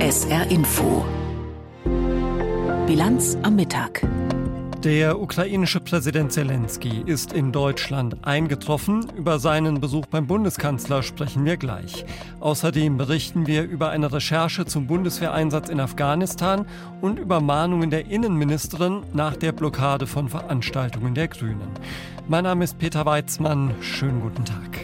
SR Info. Bilanz am Mittag. Der ukrainische Präsident Zelensky ist in Deutschland eingetroffen. Über seinen Besuch beim Bundeskanzler sprechen wir gleich. Außerdem berichten wir über eine Recherche zum Bundeswehreinsatz in Afghanistan und über Mahnungen der Innenministerin nach der Blockade von Veranstaltungen der Grünen. Mein Name ist Peter Weizmann. Schönen guten Tag.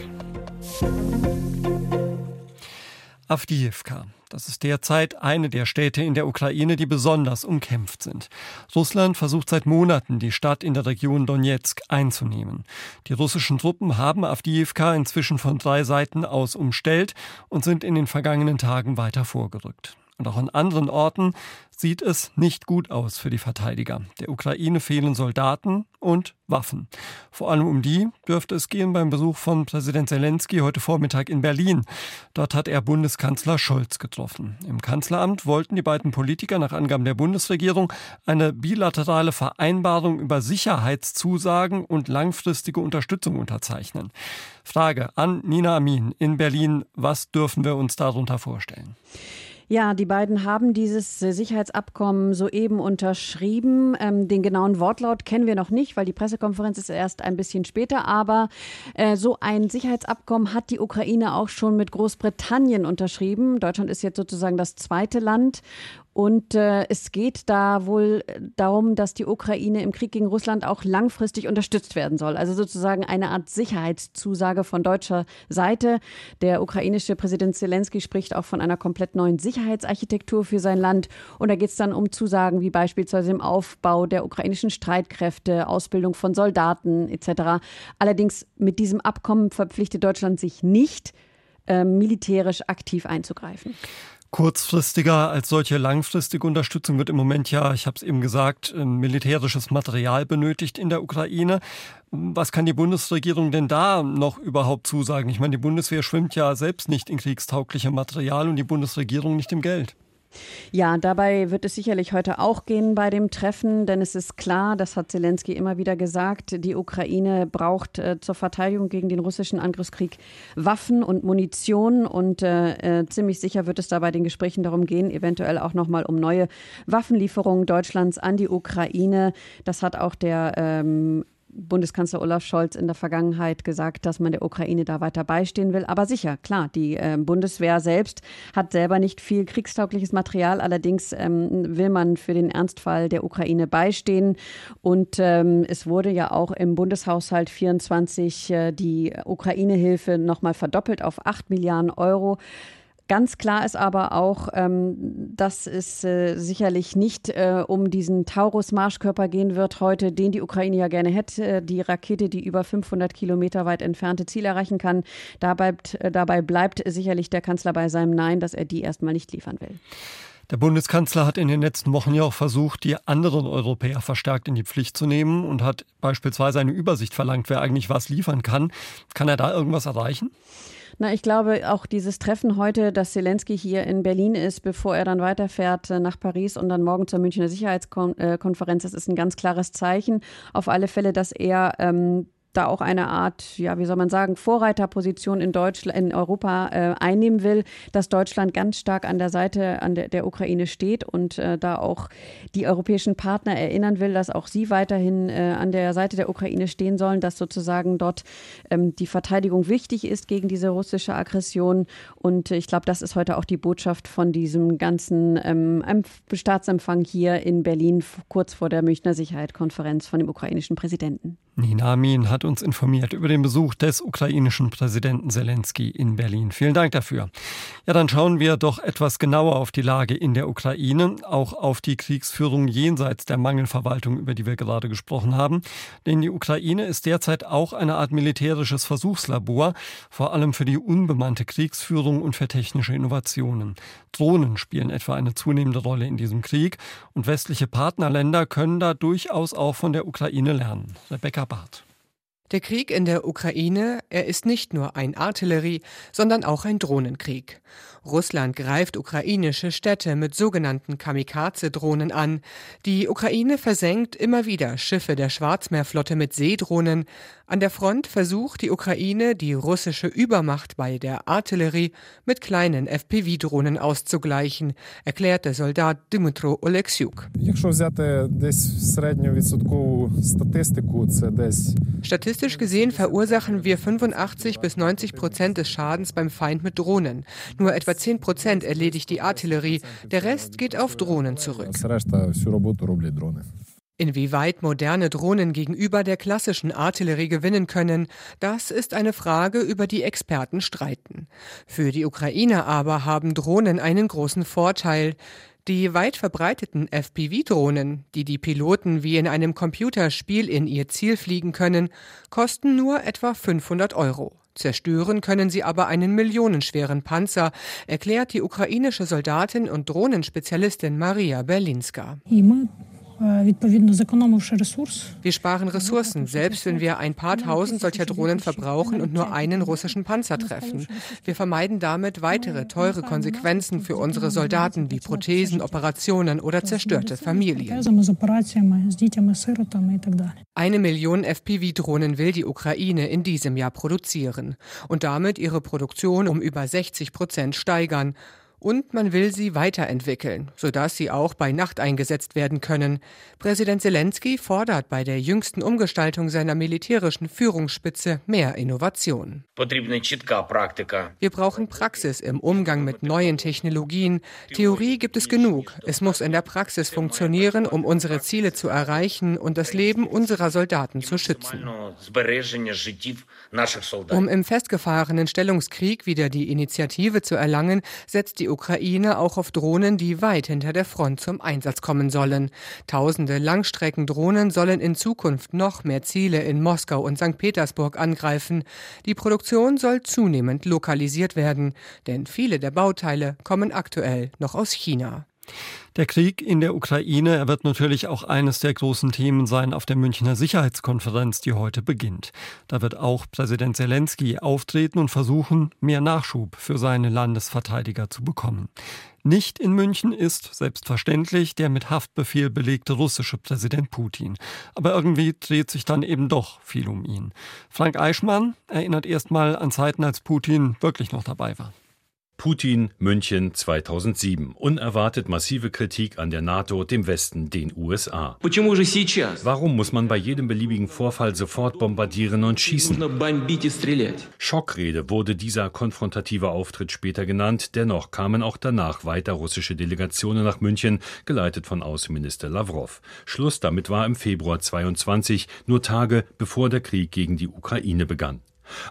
Avdiivka. Das ist derzeit eine der Städte in der Ukraine, die besonders umkämpft sind. Russland versucht seit Monaten, die Stadt in der Region Donetsk einzunehmen. Die russischen Truppen haben Avdiivka inzwischen von drei Seiten aus umstellt und sind in den vergangenen Tagen weiter vorgerückt. Und auch an anderen Orten sieht es nicht gut aus für die Verteidiger. Der Ukraine fehlen Soldaten und Waffen. Vor allem um die dürfte es gehen beim Besuch von Präsident Zelensky heute Vormittag in Berlin. Dort hat er Bundeskanzler Scholz getroffen. Im Kanzleramt wollten die beiden Politiker nach Angaben der Bundesregierung eine bilaterale Vereinbarung über Sicherheitszusagen und langfristige Unterstützung unterzeichnen. Frage an Nina Amin in Berlin. Was dürfen wir uns darunter vorstellen? Ja, die beiden haben dieses Sicherheitsabkommen soeben unterschrieben. Ähm, den genauen Wortlaut kennen wir noch nicht, weil die Pressekonferenz ist erst ein bisschen später. Aber äh, so ein Sicherheitsabkommen hat die Ukraine auch schon mit Großbritannien unterschrieben. Deutschland ist jetzt sozusagen das zweite Land. Und äh, es geht da wohl darum, dass die Ukraine im Krieg gegen Russland auch langfristig unterstützt werden soll. Also sozusagen eine Art Sicherheitszusage von deutscher Seite. Der ukrainische Präsident Zelensky spricht auch von einer komplett neuen Sicherheitsarchitektur für sein Land. Und da geht es dann um Zusagen wie beispielsweise im Aufbau der ukrainischen Streitkräfte, Ausbildung von Soldaten etc. Allerdings mit diesem Abkommen verpflichtet Deutschland sich nicht, äh, militärisch aktiv einzugreifen. Kurzfristiger als solche langfristige Unterstützung wird im Moment ja, ich habe es eben gesagt, ähm, militärisches Material benötigt in der Ukraine. Was kann die Bundesregierung denn da noch überhaupt zusagen? Ich meine, die Bundeswehr schwimmt ja selbst nicht in kriegstauglichem Material und die Bundesregierung nicht im Geld. Ja, dabei wird es sicherlich heute auch gehen bei dem Treffen, denn es ist klar, das hat Zelensky immer wieder gesagt, die Ukraine braucht äh, zur Verteidigung gegen den russischen Angriffskrieg Waffen und Munition und äh, äh ziemlich sicher wird es da bei den Gesprächen darum gehen, eventuell auch nochmal um neue Waffenlieferungen Deutschlands an die Ukraine. Das hat auch der ähm, Bundeskanzler Olaf Scholz in der Vergangenheit gesagt, dass man der Ukraine da weiter beistehen will. Aber sicher, klar, die äh, Bundeswehr selbst hat selber nicht viel kriegstaugliches Material. Allerdings ähm, will man für den Ernstfall der Ukraine beistehen. Und ähm, es wurde ja auch im Bundeshaushalt 24 äh, die Ukraine-Hilfe nochmal verdoppelt auf 8 Milliarden Euro. Ganz klar ist aber auch, ähm, dass es äh, sicherlich nicht äh, um diesen Taurus-Marschkörper gehen wird heute, den die Ukraine ja gerne hätte, die Rakete, die über 500 Kilometer weit entfernte Ziel erreichen kann. Dabei, äh, dabei bleibt sicherlich der Kanzler bei seinem Nein, dass er die erstmal nicht liefern will. Der Bundeskanzler hat in den letzten Wochen ja auch versucht, die anderen Europäer verstärkt in die Pflicht zu nehmen und hat beispielsweise eine Übersicht verlangt, wer eigentlich was liefern kann. Kann er da irgendwas erreichen? Na, ich glaube, auch dieses Treffen heute, dass Zelensky hier in Berlin ist, bevor er dann weiterfährt äh, nach Paris und dann morgen zur Münchner Sicherheitskonferenz, das ist ein ganz klares Zeichen. Auf alle Fälle, dass er ähm, da auch eine Art, ja, wie soll man sagen, Vorreiterposition in Deutschland, in Europa äh, einnehmen will, dass Deutschland ganz stark an der Seite an der, der Ukraine steht und äh, da auch die europäischen Partner erinnern will, dass auch sie weiterhin äh, an der Seite der Ukraine stehen sollen, dass sozusagen dort ähm, die Verteidigung wichtig ist gegen diese russische Aggression. Und ich glaube, das ist heute auch die Botschaft von diesem ganzen ähm, Staatsempfang hier in Berlin kurz vor der Münchner Sicherheitskonferenz von dem ukrainischen Präsidenten. Nina Amin hat uns informiert über den Besuch des ukrainischen Präsidenten Zelensky in Berlin. Vielen Dank dafür. Ja, dann schauen wir doch etwas genauer auf die Lage in der Ukraine, auch auf die Kriegsführung jenseits der Mangelverwaltung, über die wir gerade gesprochen haben. Denn die Ukraine ist derzeit auch eine Art militärisches Versuchslabor, vor allem für die unbemannte Kriegsführung und für technische Innovationen. Drohnen spielen etwa eine zunehmende Rolle in diesem Krieg und westliche Partnerländer können da durchaus auch von der Ukraine lernen. Rebecca Sabbat. Der Krieg in der Ukraine, er ist nicht nur ein Artillerie, sondern auch ein Drohnenkrieg. Russland greift ukrainische Städte mit sogenannten Kamikaze-Drohnen an. Die Ukraine versenkt immer wieder Schiffe der Schwarzmeerflotte mit Seedrohnen. An der Front versucht die Ukraine, die russische Übermacht bei der Artillerie mit kleinen FPV-Drohnen auszugleichen, erklärt der Soldat Dmytro Oleksiuk. Statistisch gesehen verursachen wir 85 bis 90 Prozent des Schadens beim Feind mit Drohnen. Nur etwa 10 Prozent erledigt die Artillerie, der Rest geht auf Drohnen zurück. Inwieweit moderne Drohnen gegenüber der klassischen Artillerie gewinnen können, das ist eine Frage, über die Experten streiten. Für die Ukraine aber haben Drohnen einen großen Vorteil. Die weit verbreiteten FPV-Drohnen, die die Piloten wie in einem Computerspiel in ihr Ziel fliegen können, kosten nur etwa 500 Euro. Zerstören können sie aber einen millionenschweren Panzer, erklärt die ukrainische Soldatin und Drohnenspezialistin Maria Berlinska. Wir sparen Ressourcen, selbst wenn wir ein paar tausend solcher Drohnen verbrauchen und nur einen russischen Panzer treffen. Wir vermeiden damit weitere teure Konsequenzen für unsere Soldaten wie Prothesen, Operationen oder zerstörte Familien. Eine Million FPV-Drohnen will die Ukraine in diesem Jahr produzieren und damit ihre Produktion um über 60 Prozent steigern. Und man will sie weiterentwickeln, sodass sie auch bei Nacht eingesetzt werden können. Präsident Zelensky fordert bei der jüngsten Umgestaltung seiner militärischen Führungsspitze mehr Innovation. Wir brauchen Praxis im Umgang mit neuen Technologien. Theorie gibt es genug. Es muss in der Praxis funktionieren, um unsere Ziele zu erreichen und das Leben unserer Soldaten zu schützen. Um im festgefahrenen Stellungskrieg wieder die Initiative zu erlangen, setzt die Ukraine auch auf Drohnen, die weit hinter der Front zum Einsatz kommen sollen. Tausende Langstreckendrohnen sollen in Zukunft noch mehr Ziele in Moskau und St. Petersburg angreifen. Die Produktion soll zunehmend lokalisiert werden, denn viele der Bauteile kommen aktuell noch aus China. Der Krieg in der Ukraine, er wird natürlich auch eines der großen Themen sein auf der Münchner Sicherheitskonferenz, die heute beginnt. Da wird auch Präsident Zelensky auftreten und versuchen, mehr Nachschub für seine Landesverteidiger zu bekommen. Nicht in München ist selbstverständlich der mit Haftbefehl belegte russische Präsident Putin. Aber irgendwie dreht sich dann eben doch viel um ihn. Frank Eichmann erinnert erstmal an Zeiten, als Putin wirklich noch dabei war. Putin, München 2007. Unerwartet massive Kritik an der NATO, dem Westen, den USA. Warum muss man bei jedem beliebigen Vorfall sofort bombardieren und schießen? Schockrede wurde dieser konfrontative Auftritt später genannt. Dennoch kamen auch danach weiter russische Delegationen nach München, geleitet von Außenminister Lavrov. Schluss damit war im Februar 22, nur Tage bevor der Krieg gegen die Ukraine begann.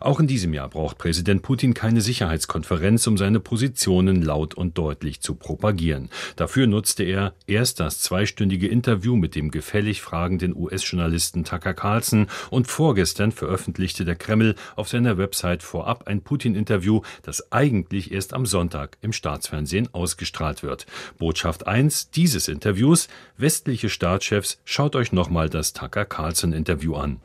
Auch in diesem Jahr braucht Präsident Putin keine Sicherheitskonferenz, um seine Positionen laut und deutlich zu propagieren. Dafür nutzte er erst das zweistündige Interview mit dem gefällig fragenden US-Journalisten Tucker Carlson und vorgestern veröffentlichte der Kreml auf seiner Website vorab ein Putin-Interview, das eigentlich erst am Sonntag im Staatsfernsehen ausgestrahlt wird. Botschaft 1 dieses Interviews: Westliche Staatschefs, schaut euch nochmal das Tucker Carlson-Interview an.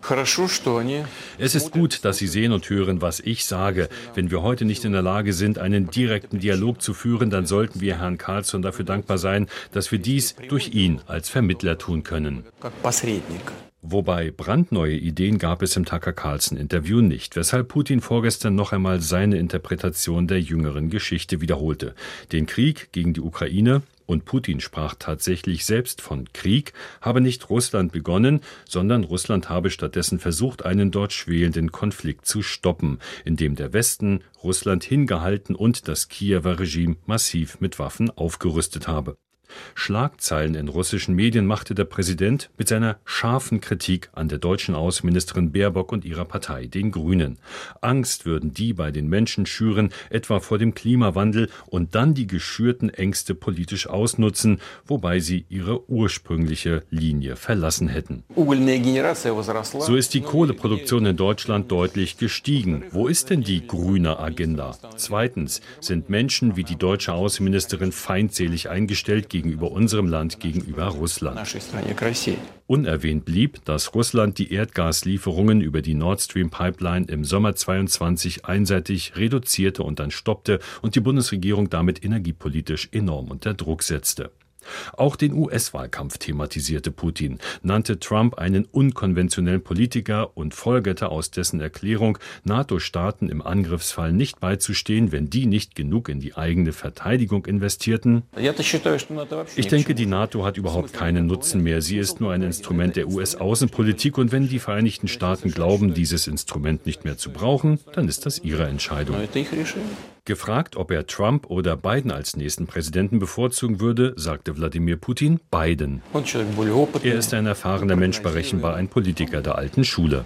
Es ist gut, dass Sie sehen, sehen und hören, was ich sage. Wenn wir heute nicht in der Lage sind, einen direkten Dialog zu führen, dann sollten wir Herrn Carlson dafür dankbar sein, dass wir dies durch ihn als Vermittler tun können. Wobei brandneue Ideen gab es im Tucker Carlson Interview nicht, weshalb Putin vorgestern noch einmal seine Interpretation der jüngeren Geschichte wiederholte. Den Krieg gegen die Ukraine und Putin sprach tatsächlich selbst von Krieg, habe nicht Russland begonnen, sondern Russland habe stattdessen versucht, einen dort schwelenden Konflikt zu stoppen, indem der Westen Russland hingehalten und das Kiewer Regime massiv mit Waffen aufgerüstet habe. Schlagzeilen in russischen Medien machte der Präsident mit seiner scharfen Kritik an der deutschen Außenministerin Baerbock und ihrer Partei, den Grünen. Angst würden die bei den Menschen schüren, etwa vor dem Klimawandel, und dann die geschürten Ängste politisch ausnutzen, wobei sie ihre ursprüngliche Linie verlassen hätten. So ist die Kohleproduktion in Deutschland deutlich gestiegen. Wo ist denn die grüne Agenda? Zweitens sind Menschen wie die deutsche Außenministerin feindselig eingestellt gegen gegenüber unserem Land gegenüber Russland. Unerwähnt blieb, dass Russland die Erdgaslieferungen über die Nord Stream Pipeline im Sommer 22 einseitig reduzierte und dann stoppte und die Bundesregierung damit energiepolitisch enorm unter Druck setzte. Auch den US-Wahlkampf thematisierte Putin, nannte Trump einen unkonventionellen Politiker und folgerte aus dessen Erklärung, NATO-Staaten im Angriffsfall nicht beizustehen, wenn die nicht genug in die eigene Verteidigung investierten. Ich denke, die NATO hat überhaupt keinen Nutzen mehr. Sie ist nur ein Instrument der US-Außenpolitik und wenn die Vereinigten Staaten glauben, dieses Instrument nicht mehr zu brauchen, dann ist das ihre Entscheidung. Gefragt, ob er Trump oder Biden als nächsten Präsidenten bevorzugen würde, sagte Wladimir Putin Biden. Er ist ein erfahrener Mensch, berechenbar ein Politiker der alten Schule.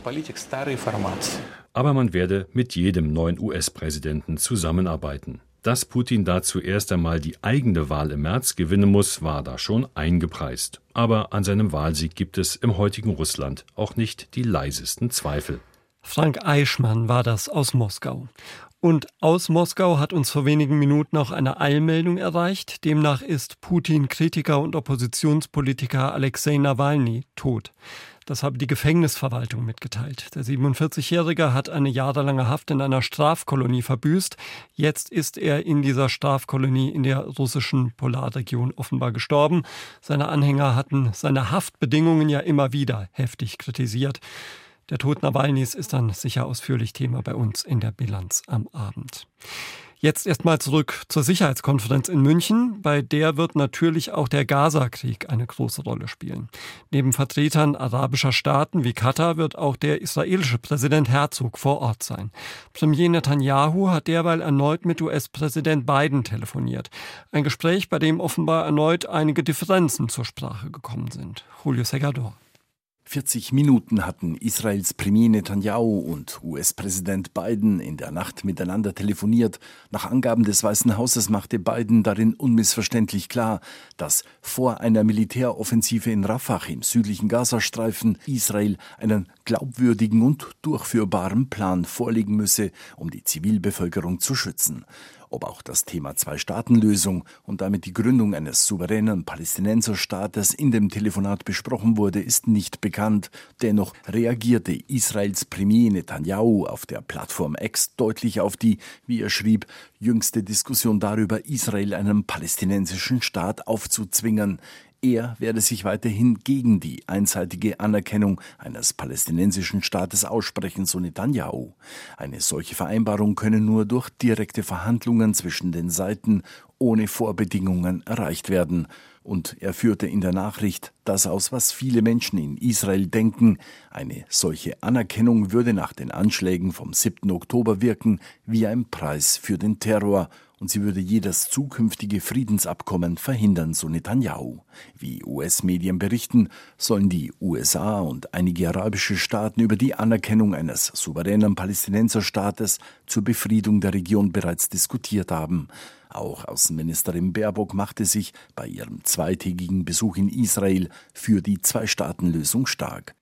Aber man werde mit jedem neuen US-Präsidenten zusammenarbeiten. Dass Putin dazu erst einmal die eigene Wahl im März gewinnen muss, war da schon eingepreist. Aber an seinem Wahlsieg gibt es im heutigen Russland auch nicht die leisesten Zweifel. Frank Eichmann war das aus Moskau. Und aus Moskau hat uns vor wenigen Minuten auch eine Eilmeldung erreicht. Demnach ist Putin-Kritiker und Oppositionspolitiker Alexei Nawalny tot. Das habe die Gefängnisverwaltung mitgeteilt. Der 47-Jährige hat eine jahrelange Haft in einer Strafkolonie verbüßt. Jetzt ist er in dieser Strafkolonie in der russischen Polarregion offenbar gestorben. Seine Anhänger hatten seine Haftbedingungen ja immer wieder heftig kritisiert. Der Tod Nawalnys ist dann sicher ausführlich Thema bei uns in der Bilanz am Abend. Jetzt erstmal zurück zur Sicherheitskonferenz in München. Bei der wird natürlich auch der Gaza-Krieg eine große Rolle spielen. Neben Vertretern arabischer Staaten wie Katar wird auch der israelische Präsident Herzog vor Ort sein. Premier Netanyahu hat derweil erneut mit US-Präsident Biden telefoniert. Ein Gespräch, bei dem offenbar erneut einige Differenzen zur Sprache gekommen sind. Julio Segador. 40 Minuten hatten Israels Premier Netanyahu und US-Präsident Biden in der Nacht miteinander telefoniert. Nach Angaben des Weißen Hauses machte Biden darin unmissverständlich klar, dass vor einer Militäroffensive in Rafah im südlichen Gazastreifen Israel einen glaubwürdigen und durchführbaren Plan vorlegen müsse, um die Zivilbevölkerung zu schützen. Ob auch das Thema Zwei-Staaten-Lösung und damit die Gründung eines souveränen Palästinenserstaates in dem Telefonat besprochen wurde, ist nicht bekannt. Dennoch reagierte Israels Premier Netanyahu auf der Plattform X deutlich auf die, wie er schrieb, jüngste Diskussion darüber, Israel einen palästinensischen Staat aufzuzwingen. Er werde sich weiterhin gegen die einseitige Anerkennung eines palästinensischen Staates aussprechen, so Netanyahu. Eine solche Vereinbarung könne nur durch direkte Verhandlungen zwischen den Seiten ohne Vorbedingungen erreicht werden. Und er führte in der Nachricht das aus, was viele Menschen in Israel denken. Eine solche Anerkennung würde nach den Anschlägen vom 7. Oktober wirken wie ein Preis für den Terror und sie würde jedes zukünftige Friedensabkommen verhindern, so Netanyahu. Wie US-Medien berichten, sollen die USA und einige arabische Staaten über die Anerkennung eines souveränen Palästinenserstaates zur Befriedung der Region bereits diskutiert haben. Auch Außenministerin Baerbock machte sich bei ihrem zweitägigen Besuch in Israel für die Zwei-Staaten-Lösung stark.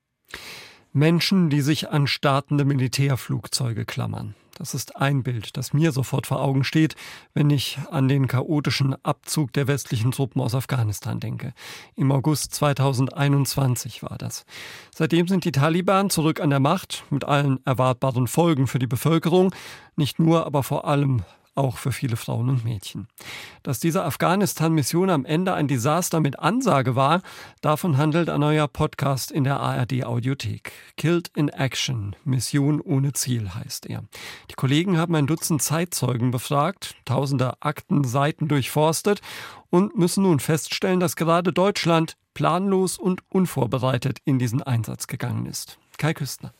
Menschen, die sich an startende Militärflugzeuge klammern. Das ist ein Bild, das mir sofort vor Augen steht, wenn ich an den chaotischen Abzug der westlichen Truppen aus Afghanistan denke. Im August 2021 war das. Seitdem sind die Taliban zurück an der Macht, mit allen erwartbaren Folgen für die Bevölkerung, nicht nur, aber vor allem auch für viele Frauen und Mädchen. Dass diese Afghanistan-Mission am Ende ein Desaster mit Ansage war, davon handelt ein neuer Podcast in der ARD-Audiothek. Killed in Action, Mission ohne Ziel heißt er. Die Kollegen haben ein Dutzend Zeitzeugen befragt, tausende Aktenseiten durchforstet und müssen nun feststellen, dass gerade Deutschland planlos und unvorbereitet in diesen Einsatz gegangen ist. Kai Küstner.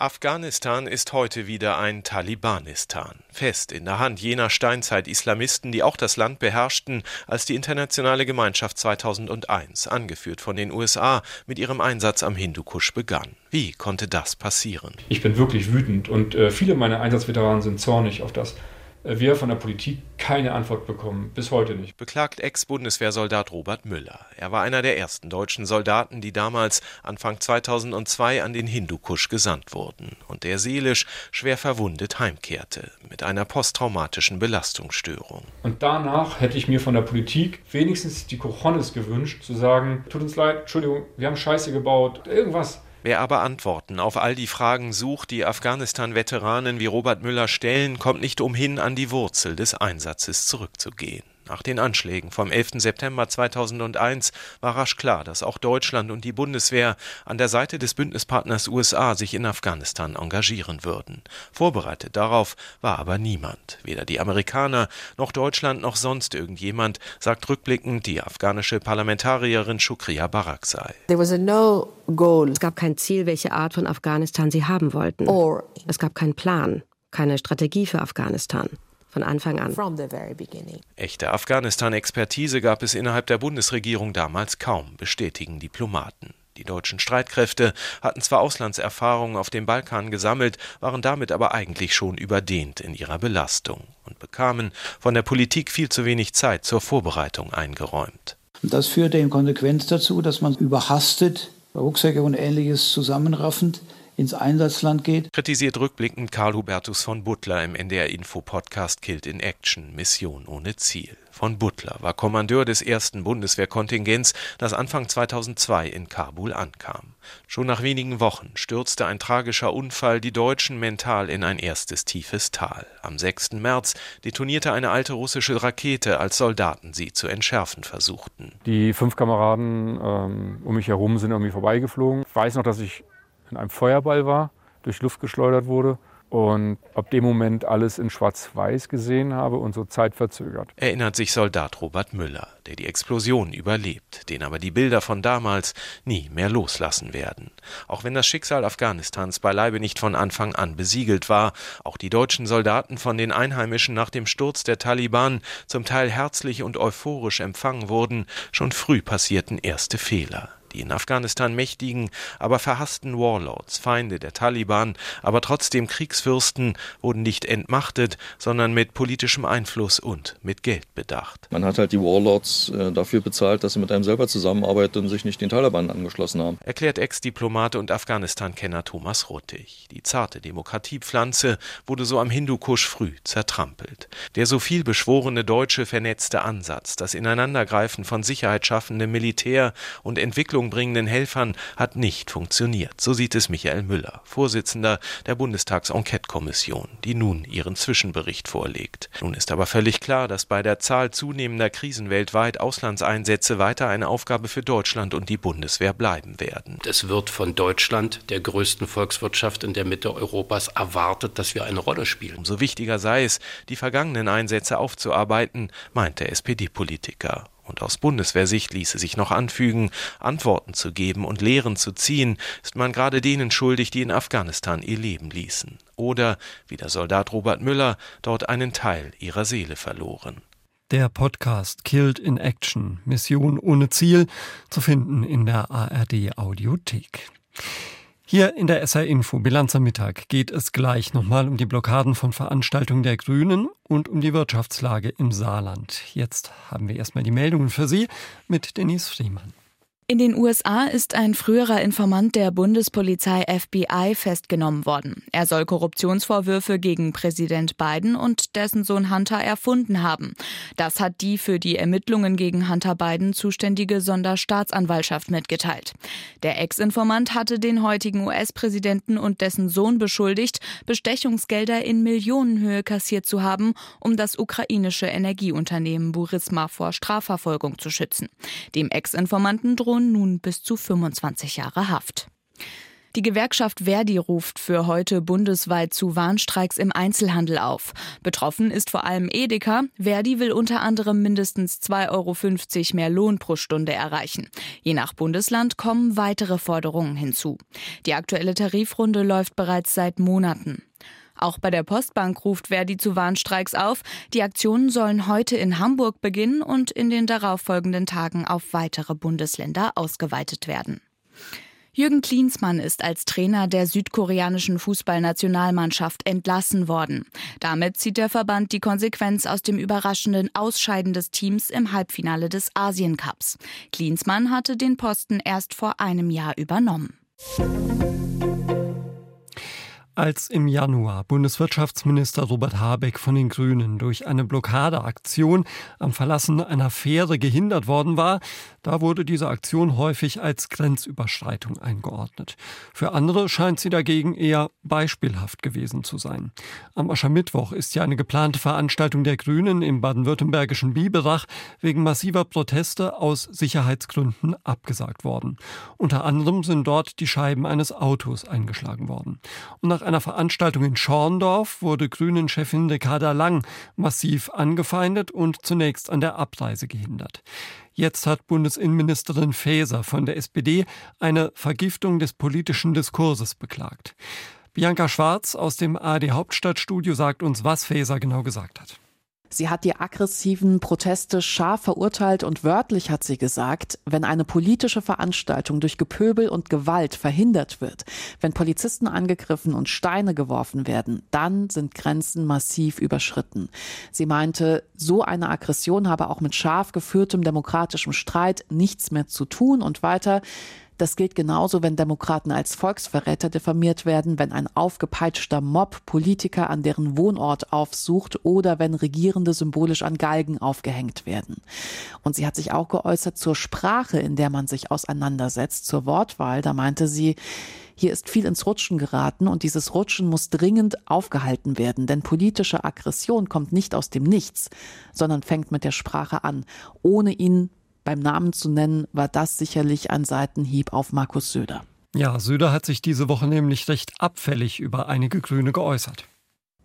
Afghanistan ist heute wieder ein Talibanistan, fest in der Hand jener Steinzeit-Islamisten, die auch das Land beherrschten, als die internationale Gemeinschaft 2001, angeführt von den USA, mit ihrem Einsatz am Hindukusch begann. Wie konnte das passieren? Ich bin wirklich wütend und äh, viele meiner Einsatzveteranen sind zornig auf das, wir von der Politik keine Antwort bekommen, bis heute nicht. Beklagt Ex-Bundeswehrsoldat Robert Müller. Er war einer der ersten deutschen Soldaten, die damals Anfang 2002 an den Hindukusch gesandt wurden und der seelisch schwer verwundet heimkehrte mit einer posttraumatischen Belastungsstörung. Und danach hätte ich mir von der Politik wenigstens die Cojones gewünscht, zu sagen, tut uns leid, Entschuldigung, wir haben Scheiße gebaut, irgendwas. Wer aber Antworten auf all die Fragen sucht, die Afghanistan-Veteranen wie Robert Müller stellen, kommt nicht umhin, an die Wurzel des Einsatzes zurückzugehen. Nach den Anschlägen vom 11. September 2001 war rasch klar, dass auch Deutschland und die Bundeswehr an der Seite des Bündnispartners USA sich in Afghanistan engagieren würden. Vorbereitet darauf war aber niemand. Weder die Amerikaner noch Deutschland noch sonst irgendjemand, sagt rückblickend die afghanische Parlamentarierin Shukriya Barakzai. Es gab kein Ziel, welche Art von Afghanistan sie haben wollten. Es gab keinen Plan, keine Strategie für Afghanistan von Anfang an. Echte Afghanistan-Expertise gab es innerhalb der Bundesregierung damals kaum, bestätigen Diplomaten. Die deutschen Streitkräfte hatten zwar Auslandserfahrungen auf dem Balkan gesammelt, waren damit aber eigentlich schon überdehnt in ihrer Belastung und bekamen von der Politik viel zu wenig Zeit zur Vorbereitung eingeräumt. Das führte in Konsequenz dazu, dass man überhastet, Rucksäcke und ähnliches zusammenraffend ins Einsatzland geht. Kritisiert rückblickend Karl Hubertus von Butler im NDR-Info-Podcast Killed in Action, Mission ohne Ziel. Von Butler war Kommandeur des ersten Bundeswehrkontingents, das Anfang 2002 in Kabul ankam. Schon nach wenigen Wochen stürzte ein tragischer Unfall die Deutschen mental in ein erstes tiefes Tal. Am 6. März detonierte eine alte russische Rakete, als Soldaten sie zu entschärfen versuchten. Die fünf Kameraden ähm, um mich herum sind irgendwie vorbeigeflogen. Ich weiß noch, dass ich in einem Feuerball war, durch Luft geschleudert wurde und ab dem Moment alles in Schwarz-Weiß gesehen habe und so zeitverzögert. Erinnert sich Soldat Robert Müller, der die Explosion überlebt, den aber die Bilder von damals nie mehr loslassen werden. Auch wenn das Schicksal Afghanistans beileibe nicht von Anfang an besiegelt war, auch die deutschen Soldaten von den Einheimischen nach dem Sturz der Taliban zum Teil herzlich und euphorisch empfangen wurden, schon früh passierten erste Fehler die in Afghanistan mächtigen, aber verhassten Warlords, Feinde der Taliban, aber trotzdem Kriegsfürsten, wurden nicht entmachtet, sondern mit politischem Einfluss und mit Geld bedacht. Man hat halt die Warlords äh, dafür bezahlt, dass sie mit einem selber zusammenarbeiten und sich nicht den Taliban angeschlossen haben. Erklärt Ex-Diplomate und Afghanistan-Kenner Thomas Ruttig. Die zarte Demokratiepflanze wurde so am Hindukusch früh zertrampelt. Der so viel beschworene deutsche vernetzte Ansatz, das Ineinandergreifen von sicherheitsschaffendem Militär und Entwicklung Entwicklung bringenden Helfern hat nicht funktioniert. So sieht es Michael Müller, Vorsitzender der Bundestags-Enquete-Kommission, die nun ihren Zwischenbericht vorlegt. Nun ist aber völlig klar, dass bei der Zahl zunehmender Krisen weltweit Auslandseinsätze weiter eine Aufgabe für Deutschland und die Bundeswehr bleiben werden. Es wird von Deutschland, der größten Volkswirtschaft in der Mitte Europas, erwartet, dass wir eine Rolle spielen. Umso wichtiger sei es, die vergangenen Einsätze aufzuarbeiten, meint der SPD-Politiker und aus Bundeswehrsicht ließe sich noch anfügen, Antworten zu geben und Lehren zu ziehen, ist man gerade denen schuldig, die in Afghanistan ihr Leben ließen oder, wie der Soldat Robert Müller, dort einen Teil ihrer Seele verloren. Der Podcast Killed in Action, Mission ohne Ziel, zu finden in der ARD Audiothek. Hier in der SR Info Bilanz am Mittag geht es gleich nochmal um die Blockaden von Veranstaltungen der Grünen und um die Wirtschaftslage im Saarland. Jetzt haben wir erstmal die Meldungen für Sie mit Denise Friemann. In den USA ist ein früherer Informant der Bundespolizei FBI festgenommen worden. Er soll Korruptionsvorwürfe gegen Präsident Biden und dessen Sohn Hunter erfunden haben. Das hat die für die Ermittlungen gegen Hunter Biden zuständige Sonderstaatsanwaltschaft mitgeteilt. Der Ex-Informant hatte den heutigen US-Präsidenten und dessen Sohn beschuldigt, Bestechungsgelder in Millionenhöhe kassiert zu haben, um das ukrainische Energieunternehmen Burisma vor Strafverfolgung zu schützen. Dem Ex-Informanten drohen drohen nun bis zu 25 Jahre Haft. Die Gewerkschaft Verdi ruft für heute bundesweit zu Warnstreiks im Einzelhandel auf. Betroffen ist vor allem Edeka. Verdi will unter anderem mindestens 2,50 Euro mehr Lohn pro Stunde erreichen. Je nach Bundesland kommen weitere Forderungen hinzu. Die aktuelle Tarifrunde läuft bereits seit Monaten. Auch bei der Postbank ruft Verdi zu Warnstreiks auf. Die Aktionen sollen heute in Hamburg beginnen und in den darauffolgenden Tagen auf weitere Bundesländer ausgeweitet werden. Jürgen Klinsmann ist als Trainer der südkoreanischen Fußballnationalmannschaft entlassen worden. Damit zieht der Verband die Konsequenz aus dem überraschenden Ausscheiden des Teams im Halbfinale des Asiencups. Klinsmann hatte den Posten erst vor einem Jahr übernommen. Als im Januar Bundeswirtschaftsminister Robert Habeck von den Grünen durch eine Blockadeaktion am Verlassen einer Fähre gehindert worden war, da wurde diese Aktion häufig als Grenzüberschreitung eingeordnet. Für andere scheint sie dagegen eher beispielhaft gewesen zu sein. Am Aschermittwoch ist ja eine geplante Veranstaltung der Grünen im baden-württembergischen Biberach wegen massiver Proteste aus Sicherheitsgründen abgesagt worden. Unter anderem sind dort die Scheiben eines Autos eingeschlagen worden. Und nach einer Veranstaltung in Schorndorf wurde Grünen-Chefin Ricarda Lang massiv angefeindet und zunächst an der Abreise gehindert. Jetzt hat Bundesinnenministerin Faeser von der SPD eine Vergiftung des politischen Diskurses beklagt. Bianca Schwarz aus dem ARD Hauptstadtstudio sagt uns, was Faeser genau gesagt hat. Sie hat die aggressiven Proteste scharf verurteilt und wörtlich hat sie gesagt, wenn eine politische Veranstaltung durch Gepöbel und Gewalt verhindert wird, wenn Polizisten angegriffen und Steine geworfen werden, dann sind Grenzen massiv überschritten. Sie meinte, so eine Aggression habe auch mit scharf geführtem demokratischem Streit nichts mehr zu tun und weiter, das gilt genauso, wenn Demokraten als Volksverräter diffamiert werden, wenn ein aufgepeitschter Mob Politiker an deren Wohnort aufsucht oder wenn Regierende symbolisch an Galgen aufgehängt werden. Und sie hat sich auch geäußert zur Sprache, in der man sich auseinandersetzt, zur Wortwahl. Da meinte sie, hier ist viel ins Rutschen geraten und dieses Rutschen muss dringend aufgehalten werden, denn politische Aggression kommt nicht aus dem Nichts, sondern fängt mit der Sprache an. Ohne ihn beim Namen zu nennen, war das sicherlich ein Seitenhieb auf Markus Söder. Ja, Söder hat sich diese Woche nämlich recht abfällig über einige Grüne geäußert.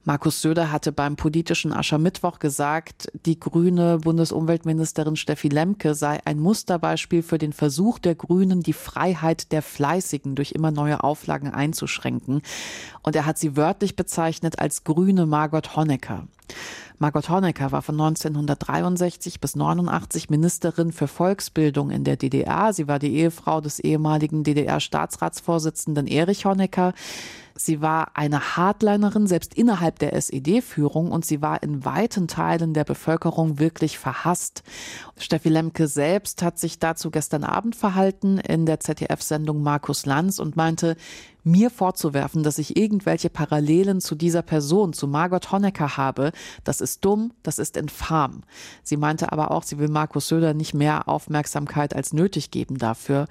Markus Söder hatte beim politischen Aschermittwoch gesagt, die grüne Bundesumweltministerin Steffi Lemke sei ein Musterbeispiel für den Versuch der Grünen, die Freiheit der Fleißigen durch immer neue Auflagen einzuschränken. Und er hat sie wörtlich bezeichnet als grüne Margot Honecker. Margot Honecker war von 1963 bis 89 Ministerin für Volksbildung in der DDR. Sie war die Ehefrau des ehemaligen DDR-Staatsratsvorsitzenden Erich Honecker. Sie war eine Hardlinerin, selbst innerhalb der SED-Führung, und sie war in weiten Teilen der Bevölkerung wirklich verhasst. Steffi Lemke selbst hat sich dazu gestern Abend verhalten in der ZDF-Sendung Markus Lanz und meinte, mir vorzuwerfen, dass ich irgendwelche Parallelen zu dieser Person, zu Margot Honecker habe, das ist dumm, das ist infam. Sie meinte aber auch, sie will Markus Söder nicht mehr Aufmerksamkeit als nötig geben dafür.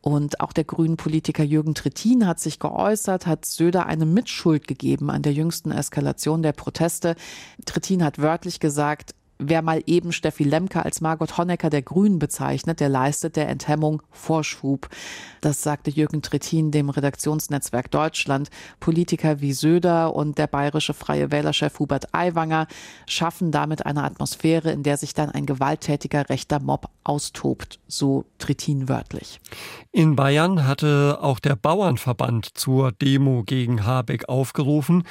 Und auch der grünen Politiker Jürgen Trittin hat sich geäußert, hat Söder eine Mitschuld gegeben an der jüngsten Eskalation der Proteste. Trittin hat wörtlich gesagt, Wer mal eben Steffi Lemke als Margot Honecker der Grünen bezeichnet, der leistet der Enthemmung Vorschub. Das sagte Jürgen Trittin dem Redaktionsnetzwerk Deutschland. Politiker wie Söder und der bayerische Freie Wählerchef Hubert Aiwanger schaffen damit eine Atmosphäre, in der sich dann ein gewalttätiger rechter Mob austobt, so Trittin wörtlich. In Bayern hatte auch der Bauernverband zur Demo gegen Habeck aufgerufen.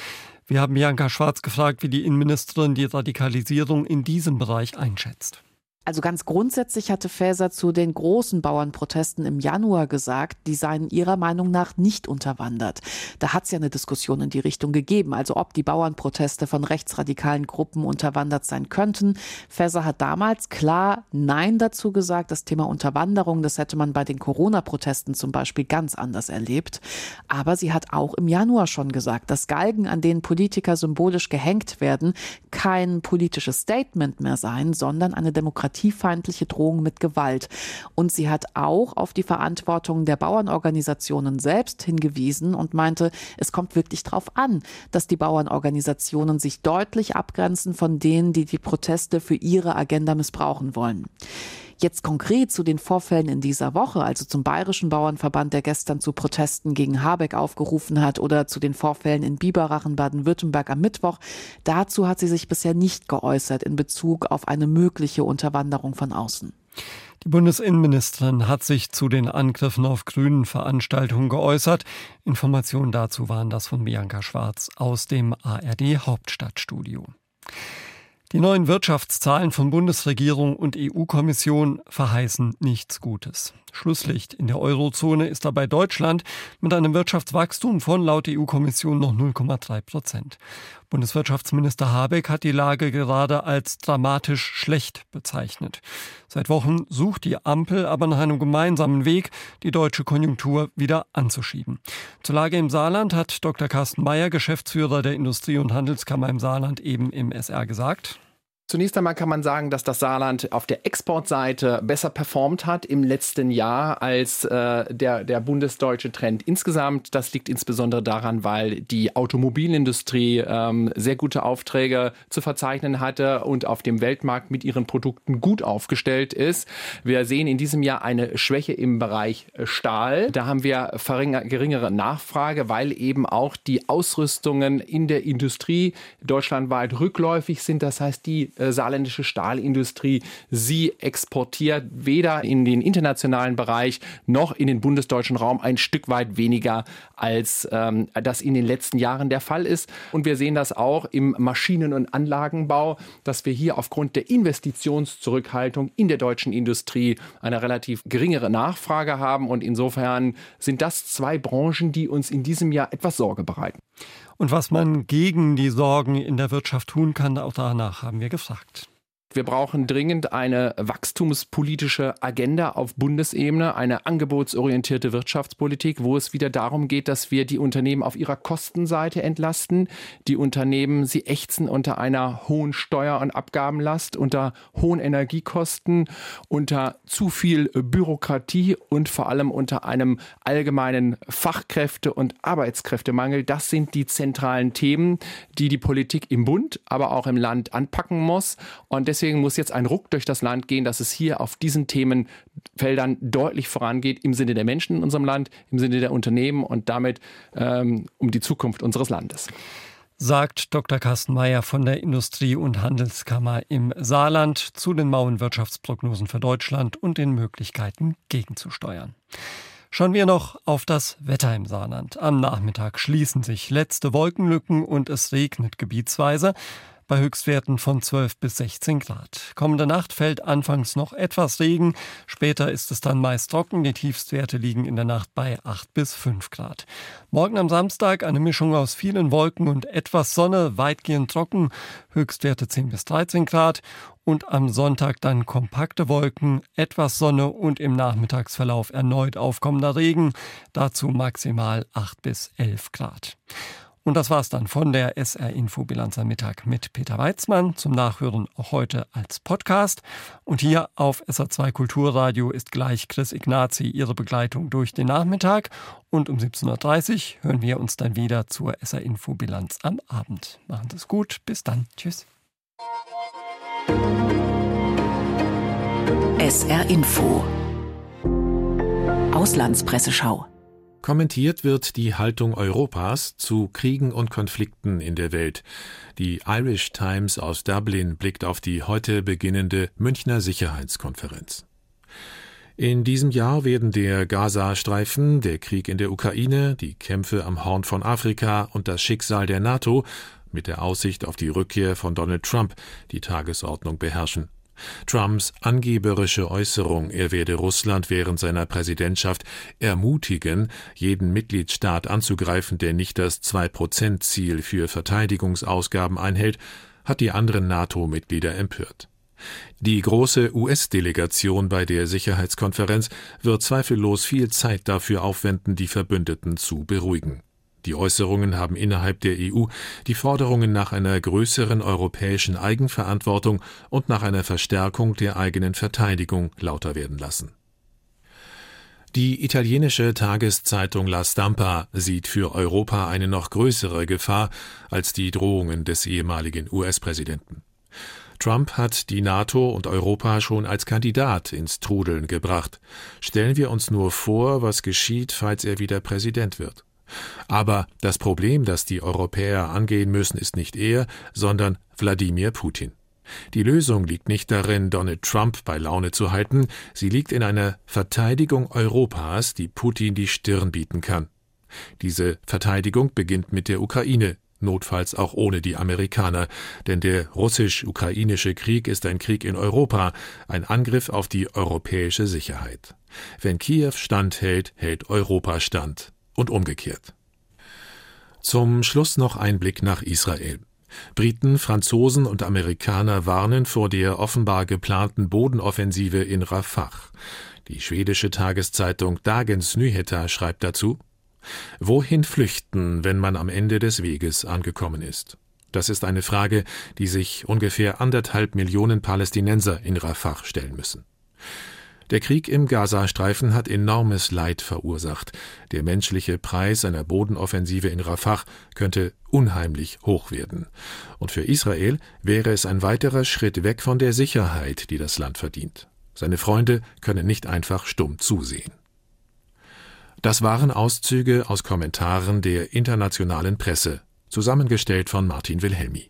Wir haben Bianca Schwarz gefragt, wie die Innenministerin die Radikalisierung in diesem Bereich einschätzt. Also ganz grundsätzlich hatte Faeser zu den großen Bauernprotesten im Januar gesagt, die seien ihrer Meinung nach nicht unterwandert. Da hat es ja eine Diskussion in die Richtung gegeben, also ob die Bauernproteste von rechtsradikalen Gruppen unterwandert sein könnten. Faeser hat damals klar Nein dazu gesagt. Das Thema Unterwanderung, das hätte man bei den Corona-Protesten zum Beispiel ganz anders erlebt. Aber sie hat auch im Januar schon gesagt, dass Galgen, an denen Politiker symbolisch gehängt werden, kein politisches Statement mehr seien, sondern eine Demokratie demokratiefeindliche Drohung mit Gewalt. Und sie hat auch auf die Verantwortung der Bauernorganisationen selbst hingewiesen und meinte, es kommt wirklich darauf an, dass die Bauernorganisationen sich deutlich abgrenzen von denen, die die Proteste für ihre Agenda missbrauchen wollen. Jetzt konkret zu den Vorfällen in dieser Woche, also zum Bayerischen Bauernverband, der gestern zu Protesten gegen Habeck aufgerufen hat, oder zu den Vorfällen in Biberach in Baden-Württemberg am Mittwoch. Dazu hat sie sich bisher nicht geäußert in Bezug auf eine mögliche Unterwanderung von außen. Die Bundesinnenministerin hat sich zu den Angriffen auf grünen Veranstaltungen geäußert. Informationen dazu waren das von Bianca Schwarz aus dem ARD Hauptstadtstudio. Die neuen Wirtschaftszahlen von Bundesregierung und EU-Kommission verheißen nichts Gutes. Schlusslicht in der Eurozone ist dabei Deutschland mit einem Wirtschaftswachstum von laut EU-Kommission noch 0,3 Prozent. Bundeswirtschaftsminister Habeck hat die Lage gerade als dramatisch schlecht bezeichnet. Seit Wochen sucht die Ampel aber nach einem gemeinsamen Weg, die deutsche Konjunktur wieder anzuschieben. Zur Lage im Saarland hat Dr. Carsten Mayer, Geschäftsführer der Industrie- und Handelskammer im Saarland, eben im SR gesagt. Zunächst einmal kann man sagen, dass das Saarland auf der Exportseite besser performt hat im letzten Jahr als äh, der, der bundesdeutsche Trend insgesamt. Das liegt insbesondere daran, weil die Automobilindustrie ähm, sehr gute Aufträge zu verzeichnen hatte und auf dem Weltmarkt mit ihren Produkten gut aufgestellt ist. Wir sehen in diesem Jahr eine Schwäche im Bereich Stahl. Da haben wir geringere Nachfrage, weil eben auch die Ausrüstungen in der Industrie deutschlandweit rückläufig sind. Das heißt, die äh, saarländische Stahlindustrie. Sie exportiert weder in den internationalen Bereich noch in den bundesdeutschen Raum ein Stück weit weniger, als ähm, das in den letzten Jahren der Fall ist. Und wir sehen das auch im Maschinen- und Anlagenbau, dass wir hier aufgrund der Investitionszurückhaltung in der deutschen Industrie eine relativ geringere Nachfrage haben. Und insofern sind das zwei Branchen, die uns in diesem Jahr etwas Sorge bereiten. Und was man gegen die Sorgen in der Wirtschaft tun kann, auch danach haben wir gefragt. Wir brauchen dringend eine wachstumspolitische Agenda auf Bundesebene, eine angebotsorientierte Wirtschaftspolitik, wo es wieder darum geht, dass wir die Unternehmen auf ihrer Kostenseite entlasten. Die Unternehmen, sie ächzen unter einer hohen Steuer- und Abgabenlast, unter hohen Energiekosten, unter zu viel Bürokratie und vor allem unter einem allgemeinen Fachkräfte- und Arbeitskräftemangel. Das sind die zentralen Themen, die die Politik im Bund, aber auch im Land anpacken muss. Und deswegen deswegen muss jetzt ein Ruck durch das Land gehen, dass es hier auf diesen Themenfeldern deutlich vorangeht im Sinne der Menschen in unserem Land, im Sinne der Unternehmen und damit ähm, um die Zukunft unseres Landes sagt Dr. Carsten Mayer von der Industrie- und Handelskammer im Saarland zu den mauen Wirtschaftsprognosen für Deutschland und den Möglichkeiten gegenzusteuern. Schauen wir noch auf das Wetter im Saarland. Am Nachmittag schließen sich letzte Wolkenlücken und es regnet gebietsweise bei Höchstwerten von 12 bis 16 Grad. Kommende Nacht fällt anfangs noch etwas Regen, später ist es dann meist trocken. Die Tiefstwerte liegen in der Nacht bei 8 bis 5 Grad. Morgen am Samstag eine Mischung aus vielen Wolken und etwas Sonne, weitgehend trocken, Höchstwerte 10 bis 13 Grad und am Sonntag dann kompakte Wolken, etwas Sonne und im Nachmittagsverlauf erneut aufkommender Regen, dazu maximal 8 bis 11 Grad. Und das war's dann von der SR Info Bilanz am Mittag mit Peter Weizmann. Zum Nachhören auch heute als Podcast. Und hier auf SR2 Kulturradio ist gleich Chris Ignazi Ihre Begleitung durch den Nachmittag. Und um 17.30 Uhr hören wir uns dann wieder zur SR Info Bilanz am Abend. Machen Sie es gut. Bis dann. Tschüss. SR Info Auslandspresseschau Kommentiert wird die Haltung Europas zu Kriegen und Konflikten in der Welt. Die Irish Times aus Dublin blickt auf die heute beginnende Münchner Sicherheitskonferenz. In diesem Jahr werden der Gazastreifen, der Krieg in der Ukraine, die Kämpfe am Horn von Afrika und das Schicksal der NATO mit der Aussicht auf die Rückkehr von Donald Trump die Tagesordnung beherrschen. Trumps angeberische Äußerung, er werde Russland während seiner Präsidentschaft ermutigen, jeden Mitgliedstaat anzugreifen, der nicht das Zwei-Prozent-Ziel für Verteidigungsausgaben einhält, hat die anderen NATO-Mitglieder empört. Die große US-Delegation bei der Sicherheitskonferenz wird zweifellos viel Zeit dafür aufwenden, die Verbündeten zu beruhigen. Die Äußerungen haben innerhalb der EU die Forderungen nach einer größeren europäischen Eigenverantwortung und nach einer Verstärkung der eigenen Verteidigung lauter werden lassen. Die italienische Tageszeitung La Stampa sieht für Europa eine noch größere Gefahr als die Drohungen des ehemaligen US-Präsidenten. Trump hat die NATO und Europa schon als Kandidat ins Trudeln gebracht. Stellen wir uns nur vor, was geschieht, falls er wieder Präsident wird. Aber das Problem, das die Europäer angehen müssen, ist nicht er, sondern Wladimir Putin. Die Lösung liegt nicht darin, Donald Trump bei Laune zu halten, sie liegt in einer Verteidigung Europas, die Putin die Stirn bieten kann. Diese Verteidigung beginnt mit der Ukraine. notfalls auch ohne die Amerikaner, denn der russisch-ukrainische Krieg ist ein Krieg in Europa, ein Angriff auf die europäische Sicherheit. Wenn Kiew standhält, hält Europa stand und umgekehrt. Zum Schluss noch ein Blick nach Israel. Briten, Franzosen und Amerikaner warnen vor der offenbar geplanten Bodenoffensive in Rafah. Die schwedische Tageszeitung Dagens Nyheter schreibt dazu Wohin flüchten, wenn man am Ende des Weges angekommen ist? Das ist eine Frage, die sich ungefähr anderthalb Millionen Palästinenser in Rafah stellen müssen. Der Krieg im Gazastreifen hat enormes Leid verursacht. Der menschliche Preis einer Bodenoffensive in Rafah könnte unheimlich hoch werden. Und für Israel wäre es ein weiterer Schritt weg von der Sicherheit, die das Land verdient. Seine Freunde können nicht einfach stumm zusehen. Das waren Auszüge aus Kommentaren der internationalen Presse, zusammengestellt von Martin Wilhelmi.